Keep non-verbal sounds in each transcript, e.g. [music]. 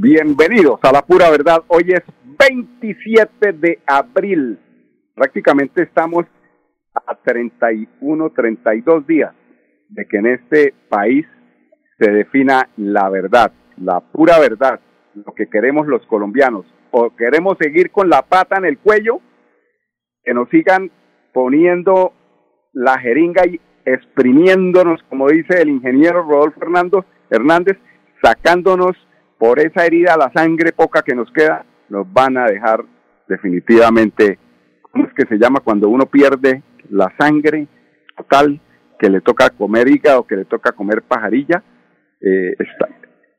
bienvenidos a la pura verdad. Hoy es 27 de abril. Prácticamente estamos a 31, 32 días de que en este país se defina la verdad, la pura verdad, lo que queremos los colombianos. O queremos seguir con la pata en el cuello, que nos sigan poniendo la jeringa y exprimiéndonos, como dice el ingeniero Rodolfo Hernández, sacándonos por esa herida la sangre poca que nos queda nos van a dejar definitivamente, ¿cómo es que se llama cuando uno pierde la sangre total, que le toca comer hígado, que le toca comer pajarilla? Eh, está,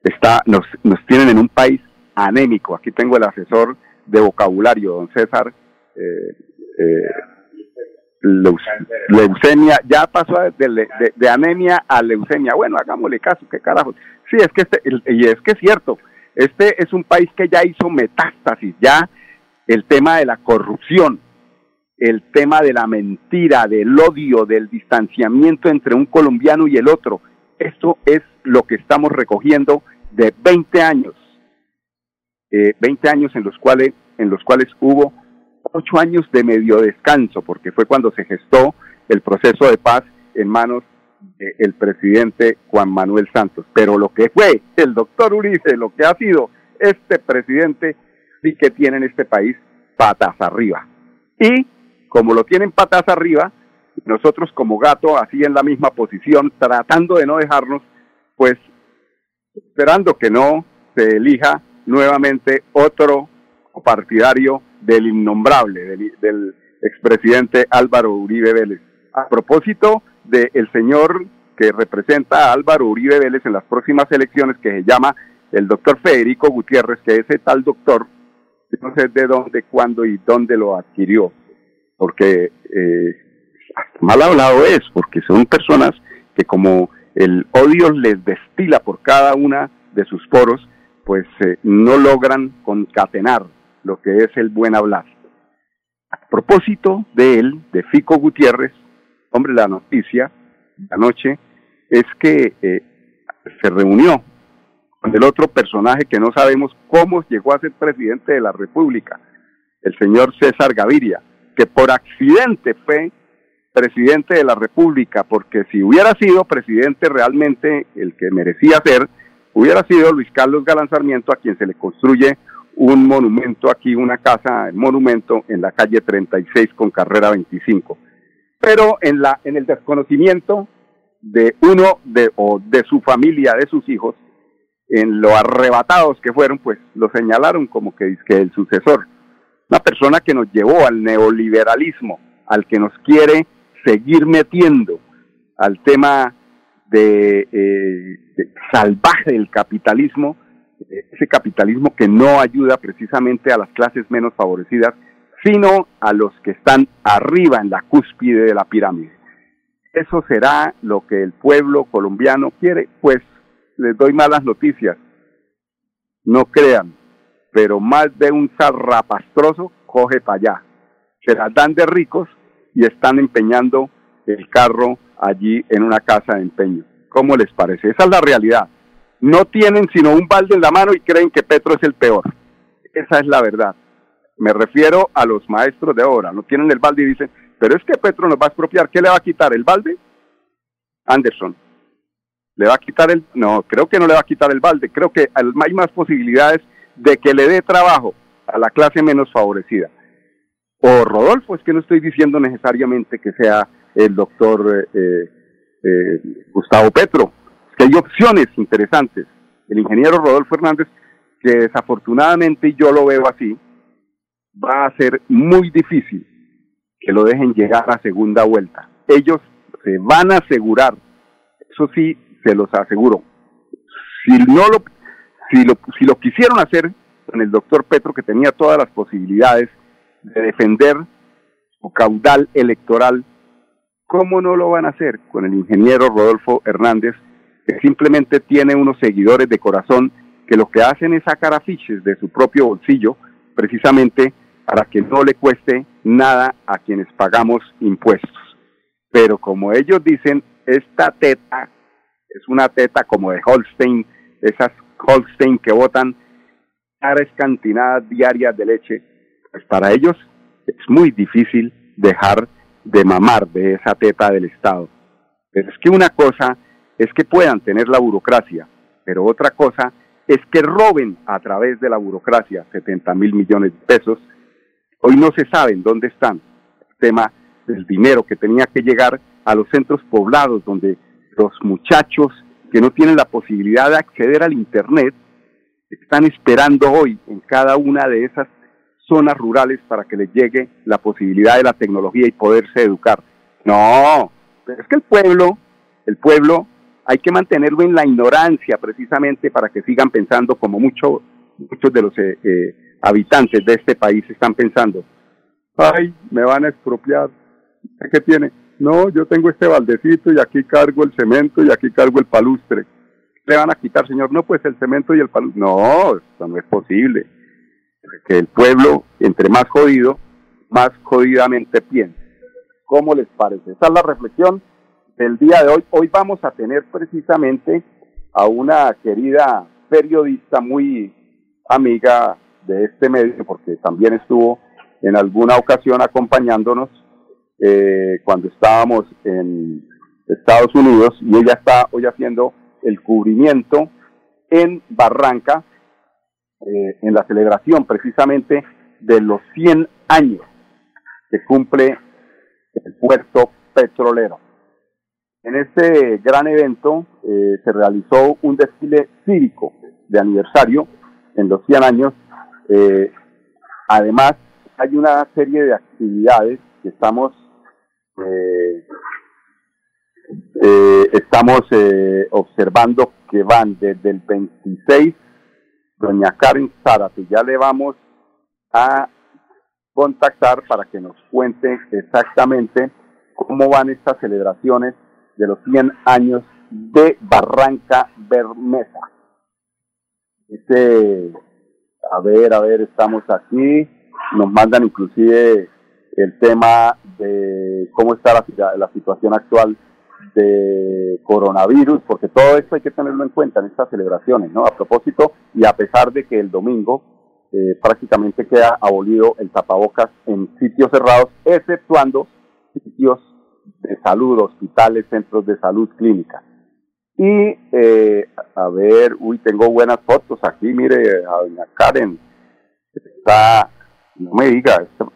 está, nos, nos tienen en un país anémico. Aquí tengo el asesor de vocabulario, don César. Eh, eh, leucemia, ya pasó de, de, anemia a leucemia. Bueno, hagámosle caso, qué carajo. Sí, es que este, y es que es cierto, este es un país que ya hizo metástasis, ya el tema de la corrupción, el tema de la mentira, del odio, del distanciamiento entre un colombiano y el otro. Esto es lo que estamos recogiendo de 20 años, eh, 20 años en los cuales en los cuales hubo ocho años de medio descanso, porque fue cuando se gestó el proceso de paz en manos el presidente Juan Manuel Santos. Pero lo que fue el doctor Uribe, lo que ha sido este presidente, sí que tiene en este país patas arriba. Y como lo tienen patas arriba, nosotros como gato, así en la misma posición, tratando de no dejarnos, pues esperando que no se elija nuevamente otro partidario del innombrable, del, del expresidente Álvaro Uribe Vélez. A propósito del señor que representa a Álvaro Uribe Vélez en las próximas elecciones, que se llama el doctor Federico Gutiérrez, que ese tal doctor, no sé de dónde, cuándo y dónde lo adquirió, porque eh, mal hablado es, porque son personas que como el odio les destila por cada una de sus poros, pues eh, no logran concatenar lo que es el buen hablar. A propósito de él, de Fico Gutiérrez, hombre, la noticia anoche es que eh, se reunió con el otro personaje que no sabemos cómo llegó a ser presidente de la República, el señor César Gaviria, que por accidente fue presidente de la República, porque si hubiera sido presidente realmente el que merecía ser, hubiera sido Luis Carlos Galán Sarmiento, a quien se le construye un monumento aquí, una casa, monumento en la calle 36 con carrera 25 pero en, la, en el desconocimiento de uno de, o de su familia, de sus hijos, en lo arrebatados que fueron, pues lo señalaron como que, que el sucesor. Una persona que nos llevó al neoliberalismo, al que nos quiere seguir metiendo al tema de, eh, salvaje del capitalismo, ese capitalismo que no ayuda precisamente a las clases menos favorecidas, sino a los que están arriba en la cúspide de la pirámide. ¿Eso será lo que el pueblo colombiano quiere? Pues les doy malas noticias. No crean, pero más de un zarrapastroso coge para allá. Se las dan de ricos y están empeñando el carro allí en una casa de empeño. ¿Cómo les parece? Esa es la realidad. No tienen sino un balde en la mano y creen que Petro es el peor. Esa es la verdad. Me refiero a los maestros de obra. No tienen el balde y dicen, pero es que Petro nos va a expropiar. ¿Qué le va a quitar? ¿El balde? Anderson. ¿Le va a quitar el.? No, creo que no le va a quitar el balde. Creo que hay más posibilidades de que le dé trabajo a la clase menos favorecida. O Rodolfo, es que no estoy diciendo necesariamente que sea el doctor eh, eh, Gustavo Petro, que hay opciones interesantes. El ingeniero Rodolfo Hernández, que desafortunadamente yo lo veo así, va a ser muy difícil que lo dejen llegar a segunda vuelta. Ellos se van a asegurar, eso sí, se los aseguro. Si no lo, si lo, si lo quisieron hacer con el doctor Petro, que tenía todas las posibilidades de defender su caudal electoral, ¿cómo no lo van a hacer con el ingeniero Rodolfo Hernández, simplemente tiene unos seguidores de corazón que lo que hacen es sacar afiches de su propio bolsillo, precisamente para que no le cueste nada a quienes pagamos impuestos. Pero como ellos dicen, esta teta es una teta como de Holstein, esas Holstein que votan caras cantinadas diarias de leche, pues para ellos es muy difícil dejar de mamar de esa teta del Estado. Pero es que una cosa es que puedan tener la burocracia, pero otra cosa es que roben a través de la burocracia 70 mil millones de pesos Hoy no se sabe en dónde están. El tema del dinero que tenía que llegar a los centros poblados donde los muchachos que no tienen la posibilidad de acceder al Internet están esperando hoy en cada una de esas zonas rurales para que les llegue la posibilidad de la tecnología y poderse educar. No, es que el pueblo, el pueblo hay que mantenerlo en la ignorancia precisamente para que sigan pensando como mucho, muchos de los eh, eh habitantes de este país están pensando, ay, me van a expropiar. ¿Qué tiene? No, yo tengo este baldecito y aquí cargo el cemento y aquí cargo el palustre. Le van a quitar, señor, no, pues el cemento y el palustre. No, eso no es posible. Que el pueblo, entre más jodido, más jodidamente piensa. ¿Cómo les parece? Esa es la reflexión del día de hoy. Hoy vamos a tener precisamente a una querida periodista muy amiga de este medio, porque también estuvo en alguna ocasión acompañándonos eh, cuando estábamos en Estados Unidos y ella está hoy haciendo el cubrimiento en Barranca eh, en la celebración precisamente de los 100 años que cumple el puerto petrolero. En este gran evento eh, se realizó un desfile cívico de aniversario en los 100 años. Eh, además, hay una serie de actividades que estamos eh, eh, estamos observando que van desde el 26, doña Karen Zárate, ya le vamos a contactar para que nos cuente exactamente cómo van estas celebraciones de los 100 años de Barranca Bermesa. Este a ver, a ver, estamos aquí, nos mandan inclusive el tema de cómo está la, la situación actual de coronavirus, porque todo esto hay que tenerlo en cuenta en estas celebraciones, ¿no? A propósito, y a pesar de que el domingo eh, prácticamente queda abolido el tapabocas en sitios cerrados, exceptuando sitios de salud, hospitales, centros de salud, clínicas. Y, eh, a ver, uy, tengo buenas fotos aquí, mire, a doña Karen. Está, no me diga, esto,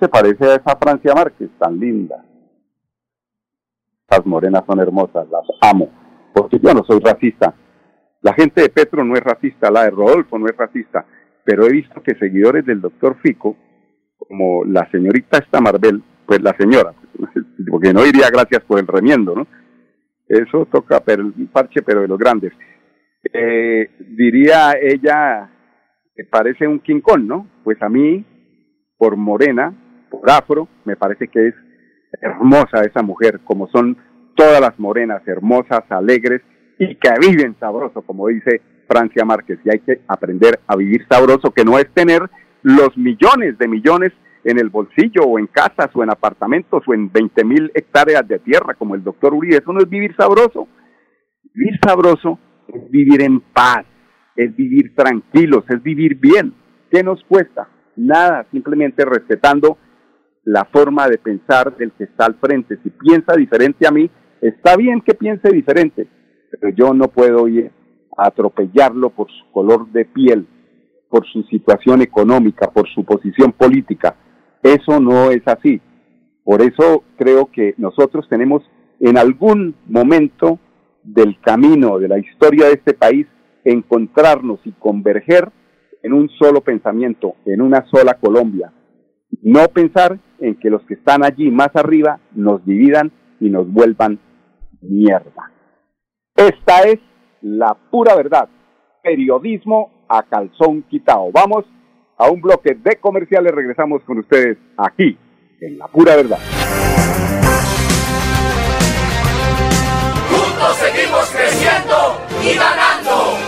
se parece a esa Francia Márquez, tan linda. Las morenas son hermosas, las amo, porque yo no soy racista. La gente de Petro no es racista, la de Rodolfo no es racista, pero he visto que seguidores del doctor Fico, como la señorita esta Marvel, pues la señora, [laughs] porque no diría gracias por el remiendo, ¿no? Eso toca pero, el parche, pero de los grandes. Eh, diría ella, que parece un Kong, ¿no? Pues a mí, por morena, por afro, me parece que es hermosa esa mujer, como son todas las morenas, hermosas, alegres y que viven sabroso, como dice Francia Márquez. Y hay que aprender a vivir sabroso, que no es tener los millones de millones en el bolsillo o en casas o en apartamentos o en 20 mil hectáreas de tierra como el doctor Uribe. Eso no es vivir sabroso. Vivir sabroso es vivir en paz, es vivir tranquilos, es vivir bien. ¿Qué nos cuesta? Nada, simplemente respetando la forma de pensar del que está al frente. Si piensa diferente a mí, está bien que piense diferente, pero yo no puedo ir a atropellarlo por su color de piel, por su situación económica, por su posición política. Eso no es así. Por eso creo que nosotros tenemos en algún momento del camino de la historia de este país encontrarnos y converger en un solo pensamiento, en una sola Colombia. No pensar en que los que están allí más arriba nos dividan y nos vuelvan mierda. Esta es la pura verdad. Periodismo a calzón quitado. Vamos a un bloque de comerciales. Regresamos con ustedes aquí en la pura verdad. Juntos seguimos creciendo y ganando.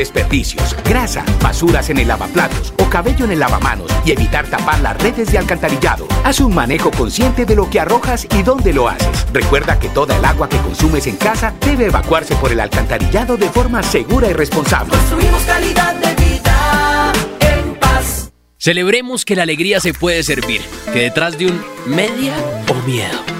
desperdicios, grasa, basuras en el lavaplatos o cabello en el lavamanos y evitar tapar las redes de alcantarillado. Haz un manejo consciente de lo que arrojas y dónde lo haces. Recuerda que toda el agua que consumes en casa debe evacuarse por el alcantarillado de forma segura y responsable. Construimos calidad de vida en paz. Celebremos que la alegría se puede servir, que detrás de un media o miedo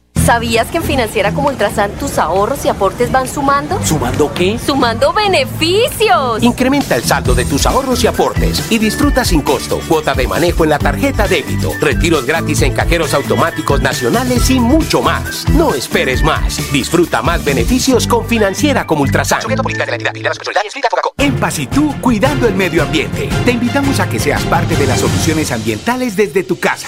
¿Sabías que en Financiera como Ultrasan tus ahorros y aportes van sumando? ¿Sumando qué? ¡Sumando beneficios! Incrementa el saldo de tus ahorros y aportes y disfruta sin costo cuota de manejo en la tarjeta débito, retiros gratis en cajeros automáticos nacionales y mucho más. No esperes más. Disfruta más beneficios con Financiera como Ultrasan. En Paz y tú, cuidando el medio ambiente. Te invitamos a que seas parte de las soluciones ambientales desde tu casa.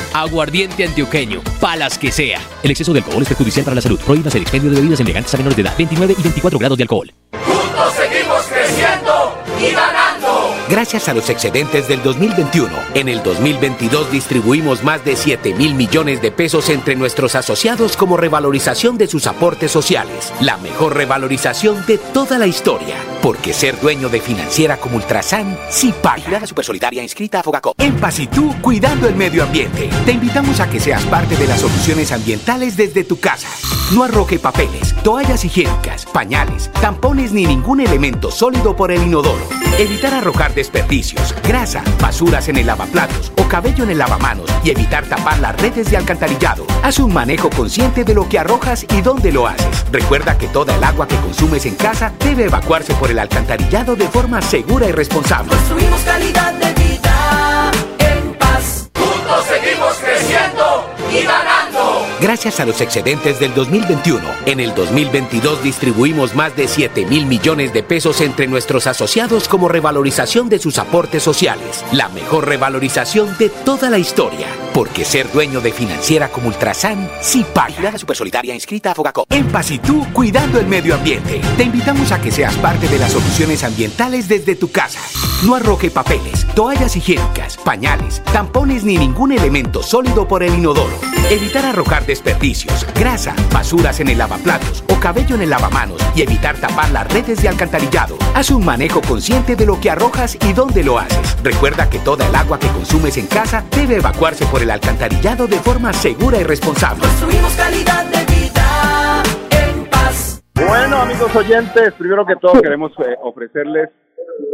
Aguardiente antioqueño, palas que sea. El exceso de alcohol es perjudicial para la salud. Prohíbas el expendio de bebidas embriagantes a menores de edad. 29 y 24 grados de alcohol. Juntos seguimos creciendo y ganando. Gracias a los excedentes del 2021, en el 2022 distribuimos más de 7 mil millones de pesos entre nuestros asociados como revalorización de sus aportes sociales. La mejor revalorización de toda la historia. Porque ser dueño de financiera como Ultrasan sí paga. La Supersolidaria inscrita a Fogacop. En Paz y tú, cuidando el medio ambiente. Te invitamos a que seas parte de las soluciones ambientales desde tu casa. No arroje papeles, toallas higiénicas, pañales, tampones ni ningún elemento sólido por el inodoro. Evitar arrojar desperdicios, grasa, basuras en el lavaplatos cabello en el lavamanos y evitar tapar las redes de alcantarillado. Haz un manejo consciente de lo que arrojas y dónde lo haces. Recuerda que toda el agua que consumes en casa debe evacuarse por el alcantarillado de forma segura y responsable. Construimos calidad de vida en paz. Juntos seguimos creciendo y ganando. Gracias a los excedentes del 2021, en el 2022 distribuimos más de 7 mil millones de pesos entre nuestros asociados como revalorización de sus aportes sociales. La mejor revalorización de toda la historia. Porque ser dueño de financiera como Ultrasan sí paga. La Supersolidaria inscrita a Fogacop. En Paz y tú, cuidando el medio ambiente. Te invitamos a que seas parte de las soluciones ambientales desde tu casa. No arroje papeles, toallas higiénicas, pañales, tampones ni ningún elemento sólido por el inodoro. Evitar arrojar desperdicios, grasa, basuras en el lavaplatos o cabello en el lavamanos y evitar tapar las redes de alcantarillado. Haz un manejo consciente de lo que arrojas y dónde lo haces. Recuerda que toda el agua que consumes en casa debe evacuarse por el alcantarillado de forma segura y responsable. Construimos calidad de vida en paz. Bueno, amigos oyentes, primero que todo queremos eh, ofrecerles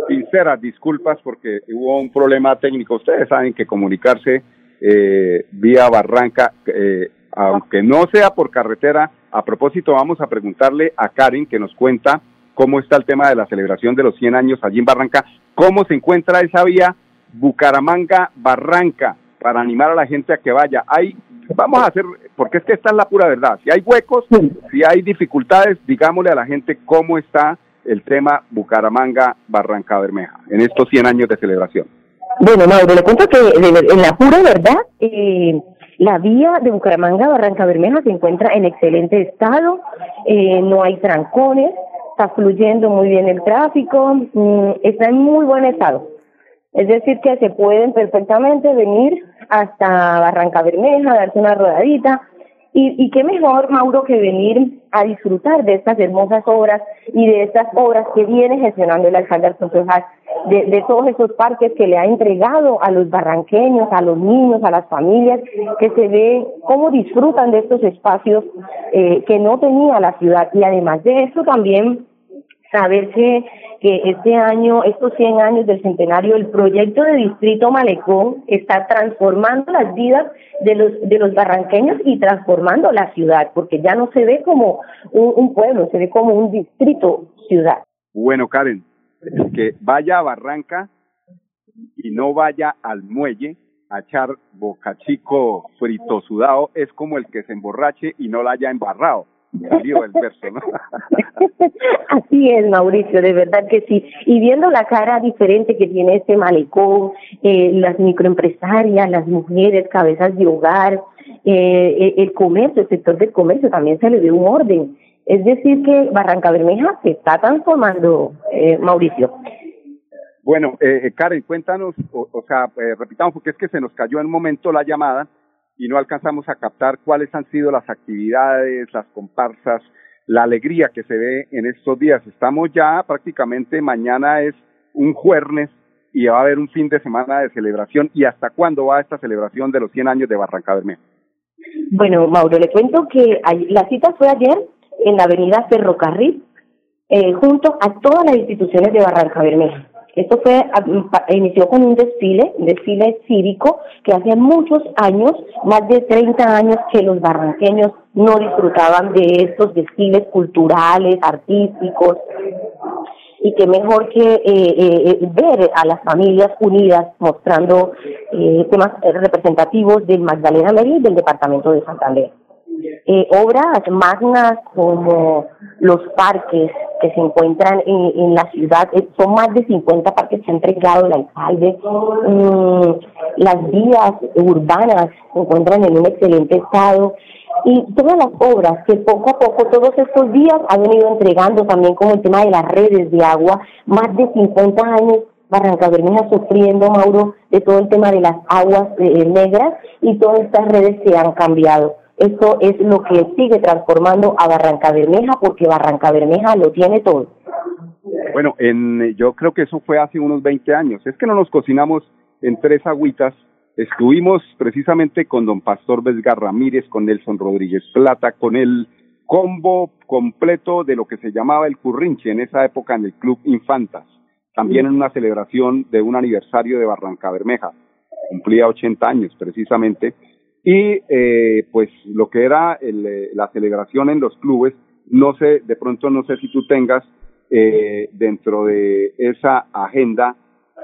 sinceras disculpas porque hubo un problema técnico. Ustedes saben que comunicarse eh, vía Barranca, eh, aunque no sea por carretera, a propósito vamos a preguntarle a Karen que nos cuenta cómo está el tema de la celebración de los 100 años allí en Barranca, cómo se encuentra esa vía Bucaramanga-Barranca para animar a la gente a que vaya. Hay, vamos a hacer, porque es que esta es la pura verdad, si hay huecos, si hay dificultades, digámosle a la gente cómo está el tema Bucaramanga-Barranca Bermeja en estos 100 años de celebración. Bueno, Mauro, le cuento que en la pura verdad, eh, la vía de Bucaramanga Barranca Bermeja se encuentra en excelente estado, eh, no hay trancones, está fluyendo muy bien el tráfico, mm, está en muy buen estado. Es decir, que se pueden perfectamente venir hasta Barranca Bermeja, darse una rodadita, y, y qué mejor, Mauro, que venir a disfrutar de estas hermosas obras y de estas obras que viene gestionando el alcalde Alfonso de, de todos esos parques que le ha entregado a los barranqueños, a los niños, a las familias, que se ve cómo disfrutan de estos espacios eh, que no tenía la ciudad. Y además de eso también saber que, que este año, estos 100 años del centenario, el proyecto de Distrito Malecón está transformando las vidas de los, de los barranqueños y transformando la ciudad, porque ya no se ve como un, pueblo, se ve como un distrito ciudad. Bueno, Karen, que vaya a Barranca y no vaya al muelle a echar bocachico frito sudado es como el que se emborrache y no la haya embarrado. Salió el verso, ¿no? [laughs] Así es, Mauricio, de verdad que sí. Y viendo la cara diferente que tiene este malecón, eh, las microempresarias, las mujeres, cabezas de hogar, eh, el comercio, el sector del comercio también se le dio un orden. Es decir, que Barranca Bermeja se está transformando, eh, Mauricio. Bueno, eh, Karen, cuéntanos, o, o sea, eh, repitamos, porque es que se nos cayó en un momento la llamada y no alcanzamos a captar cuáles han sido las actividades, las comparsas, la alegría que se ve en estos días. Estamos ya prácticamente, mañana es un jueves y va a haber un fin de semana de celebración. ¿Y hasta cuándo va esta celebración de los 100 años de Barranca Bermeja? Bueno, Mauro, le cuento que la cita fue ayer en la avenida Ferrocarril, eh, junto a todas las instituciones de Barranca Bermeja. Esto fue, inició con un desfile, un desfile cívico, que hace muchos años, más de 30 años, que los barranqueños no disfrutaban de estos desfiles culturales, artísticos, y que mejor que eh, eh, ver a las familias unidas mostrando temas representativos del Magdalena Medio y del departamento de Santander eh, obras magnas como los parques que se encuentran en, en la ciudad, eh, son más de 50 parques que ha entregado el alcalde, mm, las vías urbanas se encuentran en un excelente estado. Y todas las obras que poco a poco todos estos días han venido entregando también como el tema de las redes de agua, más de 50 años Barranca Bermeja sufriendo, Mauro, de todo el tema de las aguas eh, negras y todas estas redes se han cambiado. Eso es lo que sigue transformando a Barranca Bermeja porque Barranca Bermeja lo tiene todo. Bueno, en, yo creo que eso fue hace unos 20 años. Es que no nos cocinamos en tres agüitas. Estuvimos precisamente con don Pastor Vesga Ramírez, con Nelson Rodríguez Plata, con el combo completo de lo que se llamaba el currinche en esa época en el Club Infantas. También en una celebración de un aniversario de Barranca Bermeja. Cumplía 80 años precisamente y eh, pues lo que era el, eh, la celebración en los clubes, no sé, de pronto no sé si tú tengas eh, dentro de esa agenda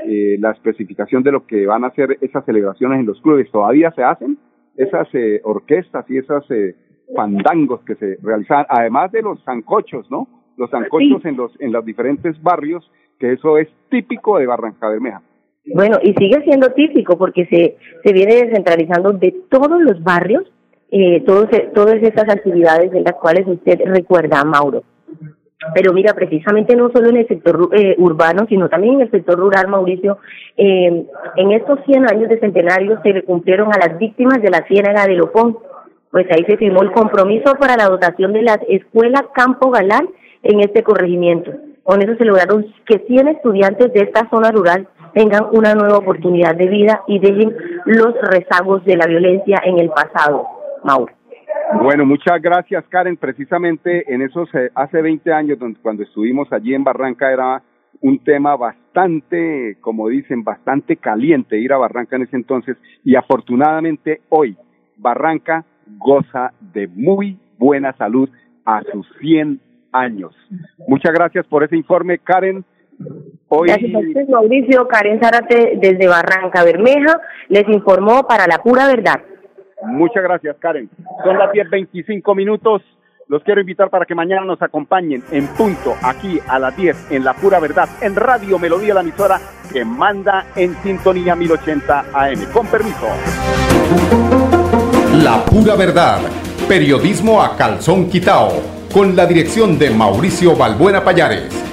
eh, la especificación de lo que van a hacer esas celebraciones en los clubes. ¿Todavía se hacen esas eh, orquestas y esas eh, fandangos que se realizan, además de los zancochos, ¿no? Los zancochos en los en los diferentes barrios, que eso es típico de Barranca Bermeja. Bueno, y sigue siendo típico porque se, se viene descentralizando de todos los barrios eh, todos, todas estas actividades de las cuales usted recuerda, Mauro. Pero mira, precisamente no solo en el sector eh, urbano, sino también en el sector rural, Mauricio, eh, en estos 100 años de centenario se le cumplieron a las víctimas de la ciénaga de Lopón. pues ahí se firmó el compromiso para la dotación de la escuela Campo Galán en este corregimiento. Con eso se lograron que 100 estudiantes de esta zona rural tengan una nueva oportunidad de vida y dejen los rezagos de la violencia en el pasado. Mauro. Bueno, muchas gracias Karen. Precisamente en esos, eh, hace 20 años, cuando estuvimos allí en Barranca, era un tema bastante, como dicen, bastante caliente ir a Barranca en ese entonces y afortunadamente hoy Barranca goza de muy buena salud a sus 100 años. Muchas gracias por ese informe, Karen. Hoy... Gracias Mauricio. Karen Zárate desde Barranca Bermeja les informó para la pura verdad. Muchas gracias, Karen. Son las 10.25 minutos. Los quiero invitar para que mañana nos acompañen en punto, aquí a las 10, en La Pura Verdad, en Radio Melodía, la emisora que manda en sintonía 1080 AM. Con permiso. La Pura Verdad, periodismo a calzón quitao, con la dirección de Mauricio Balbuena Payares.